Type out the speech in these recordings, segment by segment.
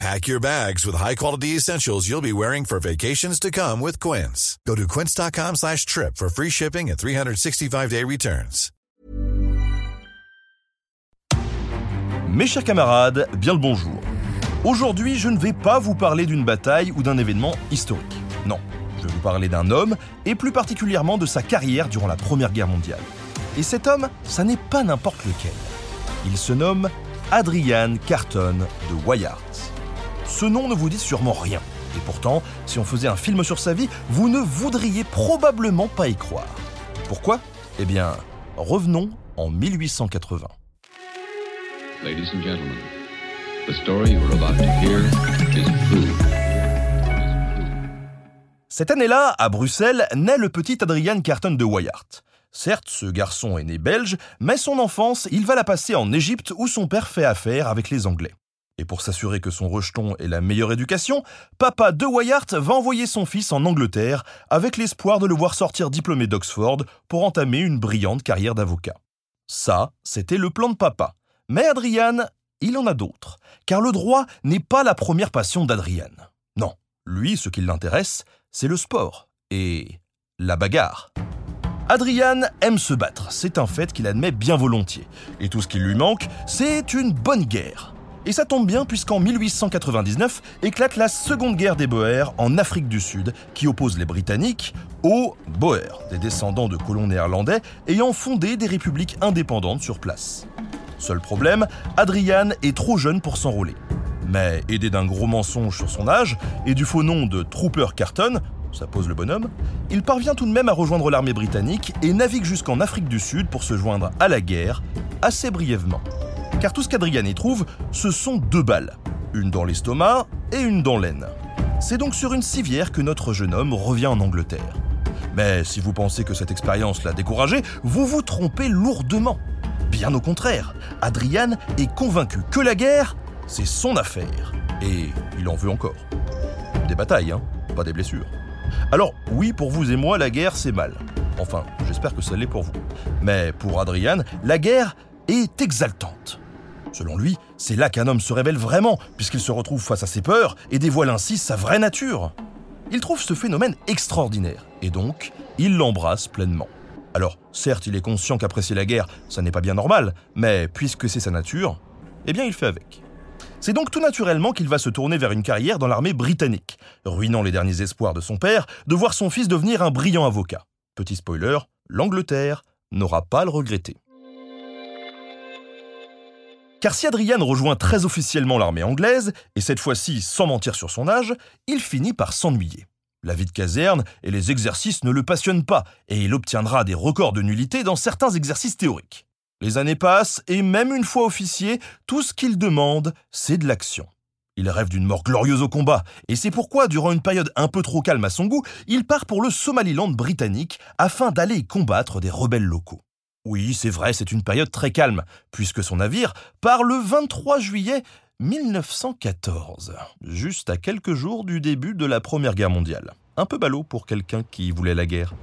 Pack your bags with high-quality essentials you'll be wearing for vacations to come with Quince. Go to quince.com slash trip for free shipping and 365-day returns. Mes chers camarades, bien le bonjour. Aujourd'hui, je ne vais pas vous parler d'une bataille ou d'un événement historique. Non, je vais vous parler d'un homme, et plus particulièrement de sa carrière durant la Première Guerre mondiale. Et cet homme, ça n'est pas n'importe lequel. Il se nomme Adrian Carton de Wyatt. Ce nom ne vous dit sûrement rien. Et pourtant, si on faisait un film sur sa vie, vous ne voudriez probablement pas y croire. Pourquoi? Eh bien, revenons en 1880. Ladies and gentlemen, the story you're about to hear is true. Cette année-là, à Bruxelles, naît le petit Adrian Carton de Wyatt. Certes, ce garçon est né belge, mais son enfance, il va la passer en Égypte où son père fait affaire avec les Anglais. Et pour s'assurer que son rejeton ait la meilleure éducation, papa de Wyatt va envoyer son fils en Angleterre avec l'espoir de le voir sortir diplômé d'Oxford pour entamer une brillante carrière d'avocat. Ça, c'était le plan de papa. Mais Adrian, il en a d'autres, car le droit n'est pas la première passion d'Adrian. Non, lui, ce qui l'intéresse, c'est le sport et la bagarre. Adrian aime se battre, c'est un fait qu'il admet bien volontiers. Et tout ce qui lui manque, c'est une bonne guerre. Et ça tombe bien puisqu'en 1899 éclate la Seconde Guerre des Boers en Afrique du Sud qui oppose les Britanniques aux Boers, des descendants de colons néerlandais ayant fondé des républiques indépendantes sur place. Seul problème, Adrian est trop jeune pour s'enrôler. Mais aidé d'un gros mensonge sur son âge et du faux nom de Trooper Carton, ça pose le bonhomme, il parvient tout de même à rejoindre l'armée britannique et navigue jusqu'en Afrique du Sud pour se joindre à la guerre, assez brièvement. Car tout ce qu'Adrian y trouve, ce sont deux balles, une dans l'estomac et une dans l'aine. C'est donc sur une civière que notre jeune homme revient en Angleterre. Mais si vous pensez que cette expérience l'a découragé, vous vous trompez lourdement. Bien au contraire, Adrian est convaincu que la guerre, c'est son affaire. Et il en veut encore. Des batailles, hein, pas des blessures. Alors oui, pour vous et moi, la guerre, c'est mal. Enfin, j'espère que ça l'est pour vous. Mais pour Adrian, la guerre est exaltante. Selon lui, c'est là qu'un homme se révèle vraiment, puisqu'il se retrouve face à ses peurs et dévoile ainsi sa vraie nature. Il trouve ce phénomène extraordinaire, et donc, il l'embrasse pleinement. Alors, certes, il est conscient qu'apprécier la guerre, ça n'est pas bien normal, mais puisque c'est sa nature, eh bien il fait avec. C'est donc tout naturellement qu'il va se tourner vers une carrière dans l'armée britannique, ruinant les derniers espoirs de son père de voir son fils devenir un brillant avocat. Petit spoiler, l'Angleterre n'aura pas le regretter. Car si Adrian rejoint très officiellement l'armée anglaise, et cette fois-ci sans mentir sur son âge, il finit par s'ennuyer. La vie de caserne et les exercices ne le passionnent pas, et il obtiendra des records de nullité dans certains exercices théoriques. Les années passent, et même une fois officier, tout ce qu'il demande, c'est de l'action. Il rêve d'une mort glorieuse au combat, et c'est pourquoi, durant une période un peu trop calme à son goût, il part pour le Somaliland britannique afin d'aller y combattre des rebelles locaux. Oui, c'est vrai, c'est une période très calme, puisque son navire part le 23 juillet 1914, juste à quelques jours du début de la Première Guerre mondiale. Un peu ballot pour quelqu'un qui voulait la guerre.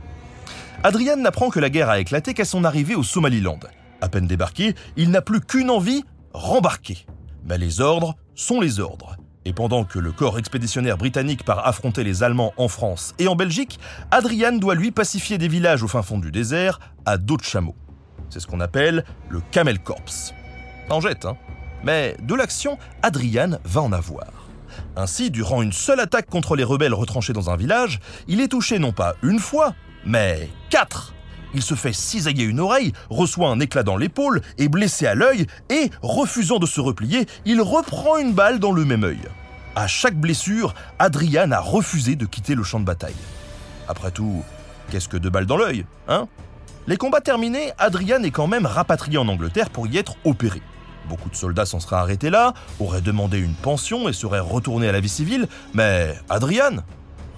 Adrian n'apprend que la guerre a éclaté qu'à son arrivée au Somaliland. À peine débarqué, il n'a plus qu'une envie, rembarquer. Mais les ordres sont les ordres. Et pendant que le corps expéditionnaire britannique part affronter les Allemands en France et en Belgique, Adrian doit lui pacifier des villages au fin fond du désert à dos de. C'est ce qu'on appelle le Camel Corps. En jette, hein Mais de l'action, Adrian va en avoir. Ainsi, durant une seule attaque contre les rebelles retranchés dans un village, il est touché non pas une fois, mais quatre. Il se fait cisailler une oreille, reçoit un éclat dans l'épaule, est blessé à l'œil et, refusant de se replier, il reprend une balle dans le même œil. À chaque blessure, Adrian a refusé de quitter le champ de bataille. Après tout, qu'est-ce que deux balles dans l'œil, hein? Les combats terminés, Adrian est quand même rapatrié en Angleterre pour y être opéré. Beaucoup de soldats s'en seraient arrêtés là, auraient demandé une pension et seraient retournés à la vie civile, mais Adrian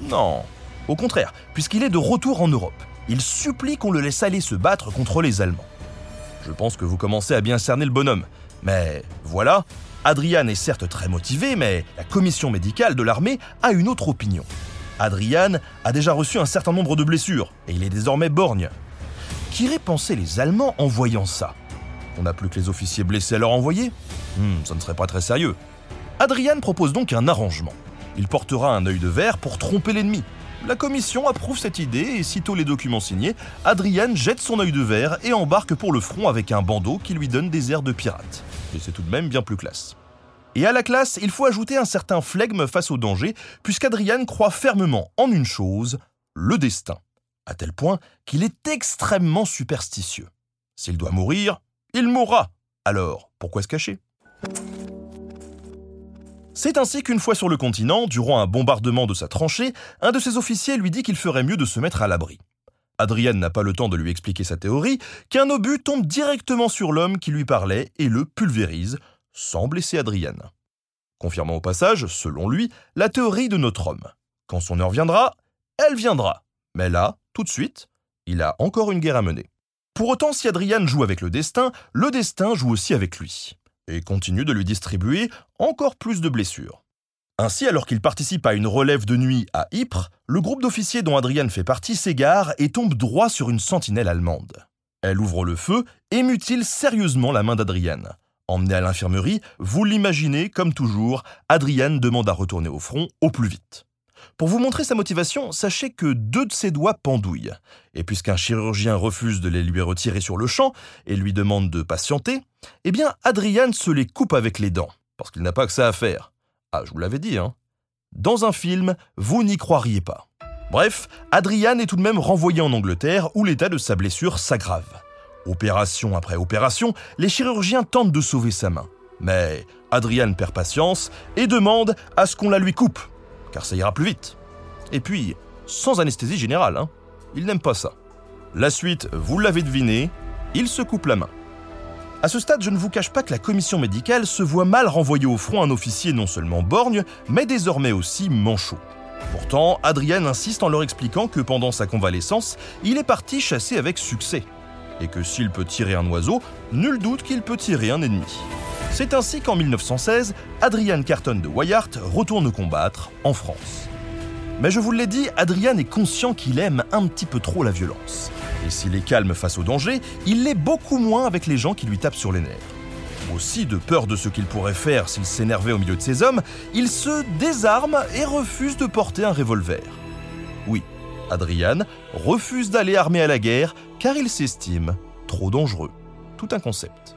Non. Au contraire, puisqu'il est de retour en Europe. il supplie qu'on le laisse aller se battre contre les Allemands. Je pense que vous commencez à bien cerner le bonhomme. Mais voilà, Adrian est certes très motivé, mais la commission médicale de l'armée a une autre opinion. Adrian a déjà reçu un certain nombre de blessures, et il est désormais borgne. Qu'iraient penser les Allemands en voyant ça On n'a plus que les officiers blessés à leur envoyer Hmm, ça ne serait pas très sérieux. Adrian propose donc un arrangement. Il portera un œil de verre pour tromper l'ennemi. La commission approuve cette idée et sitôt les documents signés, Adrian jette son œil de verre et embarque pour le front avec un bandeau qui lui donne des airs de pirate. Et c'est tout de même bien plus classe. Et à la classe, il faut ajouter un certain flegme face au danger, puisqu'Adrian croit fermement en une chose, le destin. À tel point qu'il est extrêmement superstitieux. S'il doit mourir, il mourra. Alors, pourquoi se cacher? C'est ainsi qu'une fois sur le continent, durant un bombardement de sa tranchée, un de ses officiers lui dit qu'il ferait mieux de se mettre à l'abri. Adrian n'a pas le temps de lui expliquer sa théorie, qu'un obus tombe directement sur l'homme qui lui parlait et le pulvérise, sans blesser Adrian. Confirmant au passage, selon lui, la théorie de notre homme. Quand son heure viendra, elle viendra. Mais là, tout de suite, il a encore une guerre à mener. Pour autant, si Adrian joue avec le destin, le destin joue aussi avec lui et continue de lui distribuer encore plus de blessures. Ainsi, alors qu'il participe à une relève de nuit à Ypres, le groupe d'officiers dont Adrian fait partie s'égare et tombe droit sur une sentinelle allemande. Elle ouvre le feu et mutile sérieusement la main d'Adrian. Emmené à l'infirmerie, vous l'imaginez, comme toujours, Adrian demande à retourner au front au plus vite. Pour vous montrer sa motivation, sachez que deux de ses doigts pendouillent. Et puisqu'un chirurgien refuse de les lui retirer sur le champ et lui demande de patienter, eh bien Adrian se les coupe avec les dents, parce qu'il n'a pas que ça à faire. Ah, je vous l'avais dit, hein. Dans un film, vous n'y croiriez pas. Bref, Adrian est tout de même renvoyé en Angleterre où l'état de sa blessure s'aggrave. Opération après opération, les chirurgiens tentent de sauver sa main. Mais Adrian perd patience et demande à ce qu'on la lui coupe car ça ira plus vite. Et puis, sans anesthésie générale, hein. il n'aime pas ça. La suite, vous l'avez deviné, il se coupe la main. À ce stade, je ne vous cache pas que la commission médicale se voit mal renvoyer au front un officier non seulement borgne, mais désormais aussi manchot. Pourtant, Adrian insiste en leur expliquant que pendant sa convalescence, il est parti chasser avec succès. Et que s'il peut tirer un oiseau, nul doute qu'il peut tirer un ennemi. C'est ainsi qu'en 1916, Adrian Carton de Wyatt retourne combattre en France. Mais je vous l'ai dit, Adrian est conscient qu'il aime un petit peu trop la violence. Et s'il est calme face au danger, il l'est beaucoup moins avec les gens qui lui tapent sur les nerfs. Aussi, de peur de ce qu'il pourrait faire s'il s'énervait au milieu de ses hommes, il se désarme et refuse de porter un revolver. Oui, Adrian refuse d'aller armé à la guerre car il s'estime trop dangereux. Tout un concept.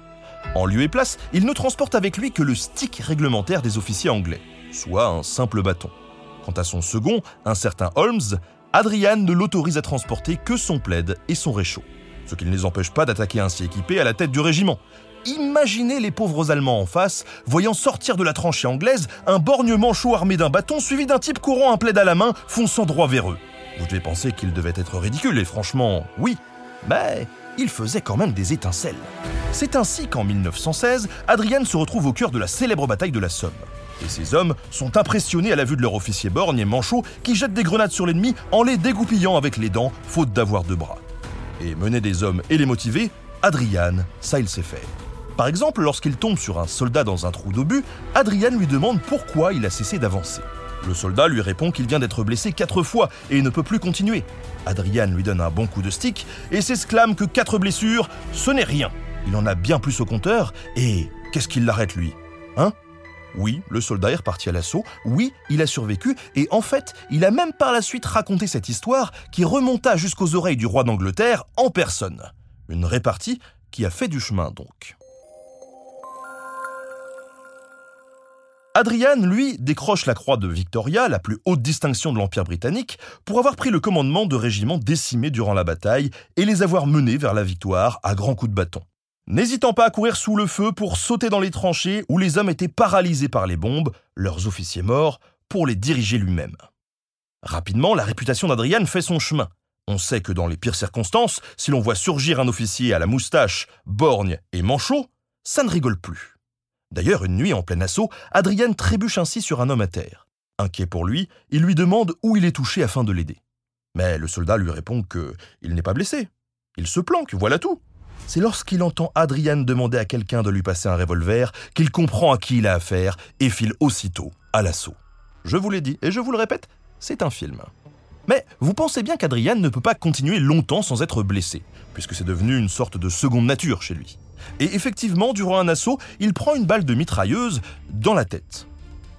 En lieu et place, il ne transporte avec lui que le stick réglementaire des officiers anglais, soit un simple bâton. Quant à son second, un certain Holmes, Adrian ne l'autorise à transporter que son plaid et son réchaud, ce qui ne les empêche pas d'attaquer ainsi équipés à la tête du régiment. Imaginez les pauvres Allemands en face, voyant sortir de la tranchée anglaise un borgne manchot armé d'un bâton suivi d'un type courant un plaid à la main, fonçant droit vers eux. Vous devez penser qu'il devait être ridicule, et franchement, oui. Mais il faisait quand même des étincelles. C'est ainsi qu'en 1916, Adrian se retrouve au cœur de la célèbre bataille de la Somme. Et ces hommes sont impressionnés à la vue de leur officier borgne et manchot qui jette des grenades sur l'ennemi en les dégoupillant avec les dents, faute d'avoir deux bras. Et mener des hommes et les motiver, Adrian, ça il sait faire. Par exemple, lorsqu'il tombe sur un soldat dans un trou d'obus, Adrian lui demande pourquoi il a cessé d'avancer. Le soldat lui répond qu'il vient d'être blessé quatre fois et ne peut plus continuer. Adrian lui donne un bon coup de stick et s'exclame que quatre blessures, ce n'est rien. Il en a bien plus au compteur et qu'est-ce qu'il l'arrête lui? Hein? Oui, le soldat est reparti à l'assaut, oui, il a survécu, et en fait, il a même par la suite raconté cette histoire qui remonta jusqu'aux oreilles du roi d'Angleterre en personne. Une répartie qui a fait du chemin donc. Adrian, lui, décroche la croix de Victoria, la plus haute distinction de l'Empire britannique, pour avoir pris le commandement de régiments décimés durant la bataille et les avoir menés vers la victoire à grands coups de bâton. N'hésitant pas à courir sous le feu pour sauter dans les tranchées où les hommes étaient paralysés par les bombes, leurs officiers morts, pour les diriger lui-même. Rapidement, la réputation d'Adrian fait son chemin. On sait que dans les pires circonstances, si l'on voit surgir un officier à la moustache, borgne et manchot, ça ne rigole plus. D'ailleurs, une nuit en plein assaut, Adrian trébuche ainsi sur un homme à terre. Inquiet pour lui, il lui demande où il est touché afin de l'aider. Mais le soldat lui répond que il n'est pas blessé. Il se planque, voilà tout. C'est lorsqu'il entend Adrian demander à quelqu'un de lui passer un revolver qu'il comprend à qui il a affaire et file aussitôt à l'assaut. Je vous l'ai dit et je vous le répète, c'est un film. Mais vous pensez bien qu'Adrian ne peut pas continuer longtemps sans être blessé, puisque c'est devenu une sorte de seconde nature chez lui. Et effectivement, durant un assaut, il prend une balle de mitrailleuse dans la tête.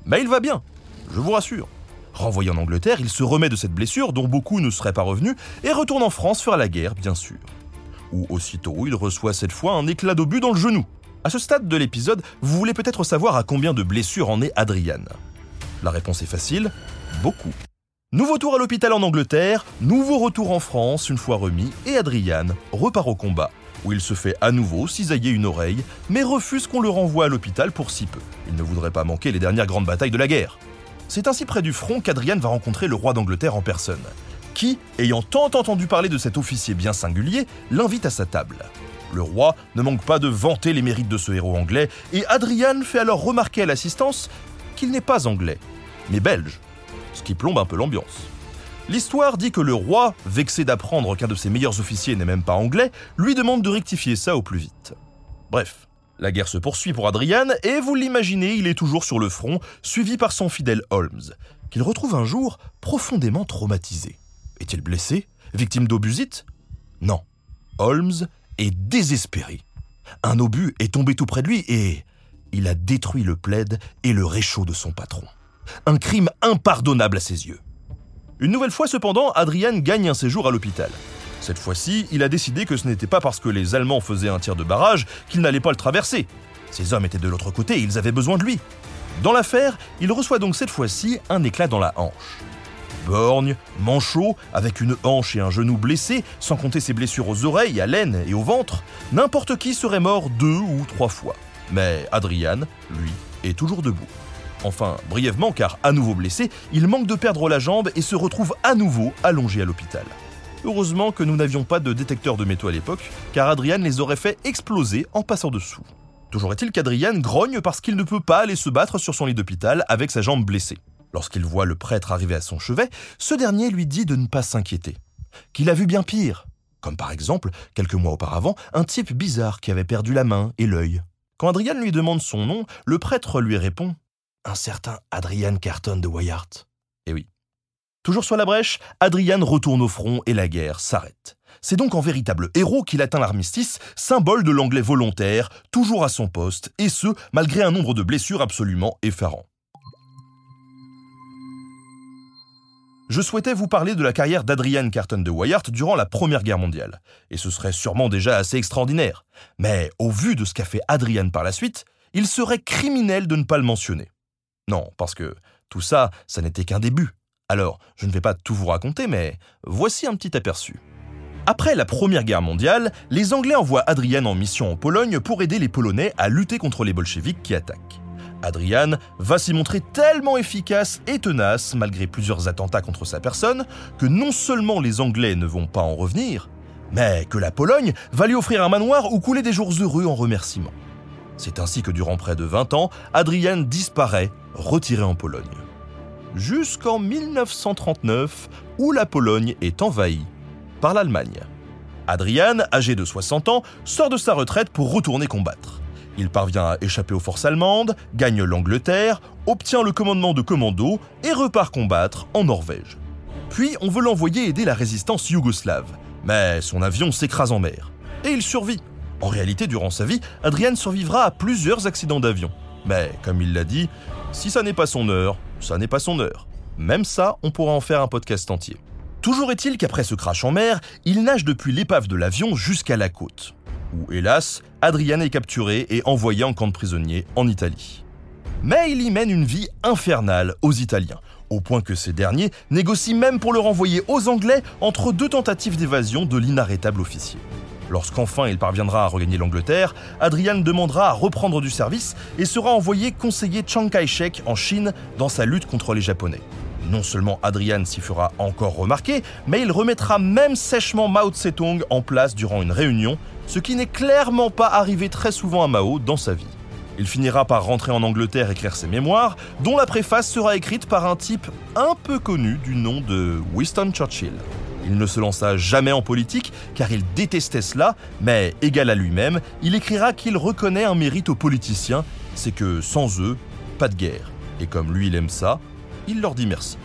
Mais il va bien, je vous rassure. Renvoyé en Angleterre, il se remet de cette blessure dont beaucoup ne seraient pas revenus et retourne en France faire la guerre, bien sûr. Où aussitôt, il reçoit cette fois un éclat d'obus dans le genou. À ce stade de l'épisode, vous voulez peut-être savoir à combien de blessures en est Adrian. La réponse est facile, beaucoup. Nouveau tour à l'hôpital en Angleterre, nouveau retour en France une fois remis, et Adrian repart au combat, où il se fait à nouveau cisailler une oreille, mais refuse qu'on le renvoie à l'hôpital pour si peu. Il ne voudrait pas manquer les dernières grandes batailles de la guerre. C'est ainsi près du front qu'Adrian va rencontrer le roi d'Angleterre en personne, qui, ayant tant entendu parler de cet officier bien singulier, l'invite à sa table. Le roi ne manque pas de vanter les mérites de ce héros anglais, et Adrian fait alors remarquer à l'assistance qu'il n'est pas anglais, mais belge ce qui plombe un peu l'ambiance. L'histoire dit que le roi, vexé d'apprendre qu'un de ses meilleurs officiers n'est même pas anglais, lui demande de rectifier ça au plus vite. Bref, la guerre se poursuit pour Adrian et vous l'imaginez, il est toujours sur le front, suivi par son fidèle Holmes, qu'il retrouve un jour profondément traumatisé. Est-il blessé? Victime d'obusite Non. Holmes est désespéré. Un obus est tombé tout près de lui et il a détruit le plaid et le réchaud de son patron. Un crime impardonnable à ses yeux. Une nouvelle fois cependant, Adrian gagne un séjour à l'hôpital. Cette fois-ci, il a décidé que ce n'était pas parce que les Allemands faisaient un tir de barrage qu'il n'allait pas le traverser. Ces hommes étaient de l'autre côté ils avaient besoin de lui. Dans l'affaire, il reçoit donc cette fois-ci un éclat dans la hanche. Borgne, manchot, avec une hanche et un genou blessé, sans compter ses blessures aux oreilles, à l'aine et au ventre, n'importe qui serait mort deux ou trois fois. Mais Adrian, lui, est toujours debout. Enfin, brièvement, car à nouveau blessé, il manque de perdre la jambe et se retrouve à nouveau allongé à l'hôpital. Heureusement que nous n'avions pas de détecteur de métaux à l'époque, car Adrian les aurait fait exploser en passant dessous. Toujours est-il qu'Adrian grogne parce qu'il ne peut pas aller se battre sur son lit d'hôpital avec sa jambe blessée. Lorsqu'il voit le prêtre arriver à son chevet, ce dernier lui dit de ne pas s'inquiéter, qu'il a vu bien pire, comme par exemple, quelques mois auparavant, un type bizarre qui avait perdu la main et l'œil. Quand Adrian lui demande son nom, le prêtre lui répond un certain Adrian Carton de Wyatt. Eh oui. Toujours sur la brèche, Adrian retourne au front et la guerre s'arrête. C'est donc en véritable héros qu'il atteint l'armistice, symbole de l'anglais volontaire, toujours à son poste, et ce, malgré un nombre de blessures absolument effarant. Je souhaitais vous parler de la carrière d'Adrian Carton de Wyatt durant la Première Guerre mondiale, et ce serait sûrement déjà assez extraordinaire. Mais au vu de ce qu'a fait Adrian par la suite, il serait criminel de ne pas le mentionner. Non, parce que tout ça, ça n'était qu'un début. Alors, je ne vais pas tout vous raconter, mais voici un petit aperçu. Après la Première Guerre mondiale, les Anglais envoient Adrian en mission en Pologne pour aider les Polonais à lutter contre les bolcheviks qui attaquent. Adrian va s'y montrer tellement efficace et tenace, malgré plusieurs attentats contre sa personne, que non seulement les Anglais ne vont pas en revenir, mais que la Pologne va lui offrir un manoir où couler des jours heureux en remerciement. C'est ainsi que durant près de 20 ans, Adrian disparaît, retiré en Pologne. Jusqu'en 1939, où la Pologne est envahie par l'Allemagne. Adrian, âgé de 60 ans, sort de sa retraite pour retourner combattre. Il parvient à échapper aux forces allemandes, gagne l'Angleterre, obtient le commandement de commando et repart combattre en Norvège. Puis on veut l'envoyer aider la résistance yougoslave, mais son avion s'écrase en mer. Et il survit, en réalité, durant sa vie, Adrian survivra à plusieurs accidents d'avion. Mais, comme il l'a dit, si ça n'est pas son heure, ça n'est pas son heure. Même ça, on pourra en faire un podcast entier. Toujours est-il qu'après ce crash en mer, il nage depuis l'épave de l'avion jusqu'à la côte, où, hélas, Adrian est capturé et envoyé en camp de prisonniers en Italie. Mais il y mène une vie infernale aux Italiens, au point que ces derniers négocient même pour le renvoyer aux Anglais entre deux tentatives d'évasion de l'inarrêtable officier. Lorsqu'enfin il parviendra à regagner l'Angleterre, Adrian demandera à reprendre du service et sera envoyé conseiller Chiang Kai-shek en Chine dans sa lutte contre les Japonais. Non seulement Adrian s'y fera encore remarquer, mais il remettra même sèchement Mao Tse-tung en place durant une réunion, ce qui n'est clairement pas arrivé très souvent à Mao dans sa vie. Il finira par rentrer en Angleterre écrire ses mémoires, dont la préface sera écrite par un type un peu connu du nom de Winston Churchill. Il ne se lança jamais en politique car il détestait cela, mais égal à lui-même, il écrira qu'il reconnaît un mérite aux politiciens, c'est que sans eux, pas de guerre. Et comme lui il aime ça, il leur dit merci.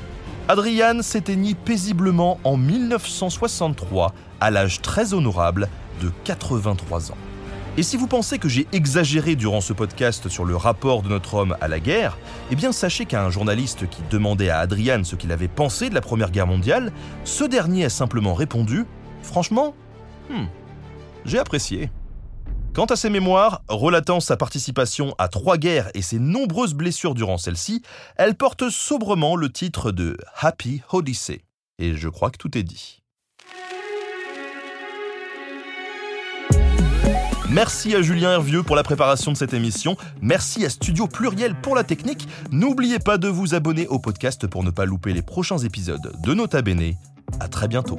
Adrian s'éteignit paisiblement en 1963 à l'âge très honorable de 83 ans. Et si vous pensez que j'ai exagéré durant ce podcast sur le rapport de notre homme à la guerre, eh bien sachez qu'à un journaliste qui demandait à Adrian ce qu'il avait pensé de la Première Guerre mondiale, ce dernier a simplement répondu Franchement, hmm, j'ai apprécié. Quant à ses mémoires, relatant sa participation à trois guerres et ses nombreuses blessures durant celle-ci, elle porte sobrement le titre de Happy Odyssey. Et je crois que tout est dit. Merci à Julien Hervieux pour la préparation de cette émission. Merci à Studio Pluriel pour la technique. N'oubliez pas de vous abonner au podcast pour ne pas louper les prochains épisodes de Nota Bene. À très bientôt.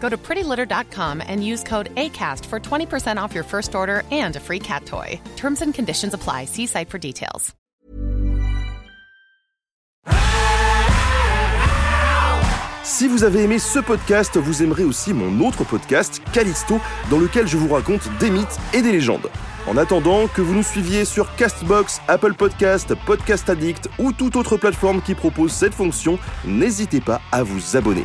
Go to prettylitter.com and use code ACAST for 20% off your first order and a free cat toy. Terms and conditions apply. See site for details. Si vous avez aimé ce podcast, vous aimerez aussi mon autre podcast, Callisto, dans lequel je vous raconte des mythes et des légendes. En attendant que vous nous suiviez sur Castbox, Apple Podcast, Podcast Addict ou toute autre plateforme qui propose cette fonction, n'hésitez pas à vous abonner.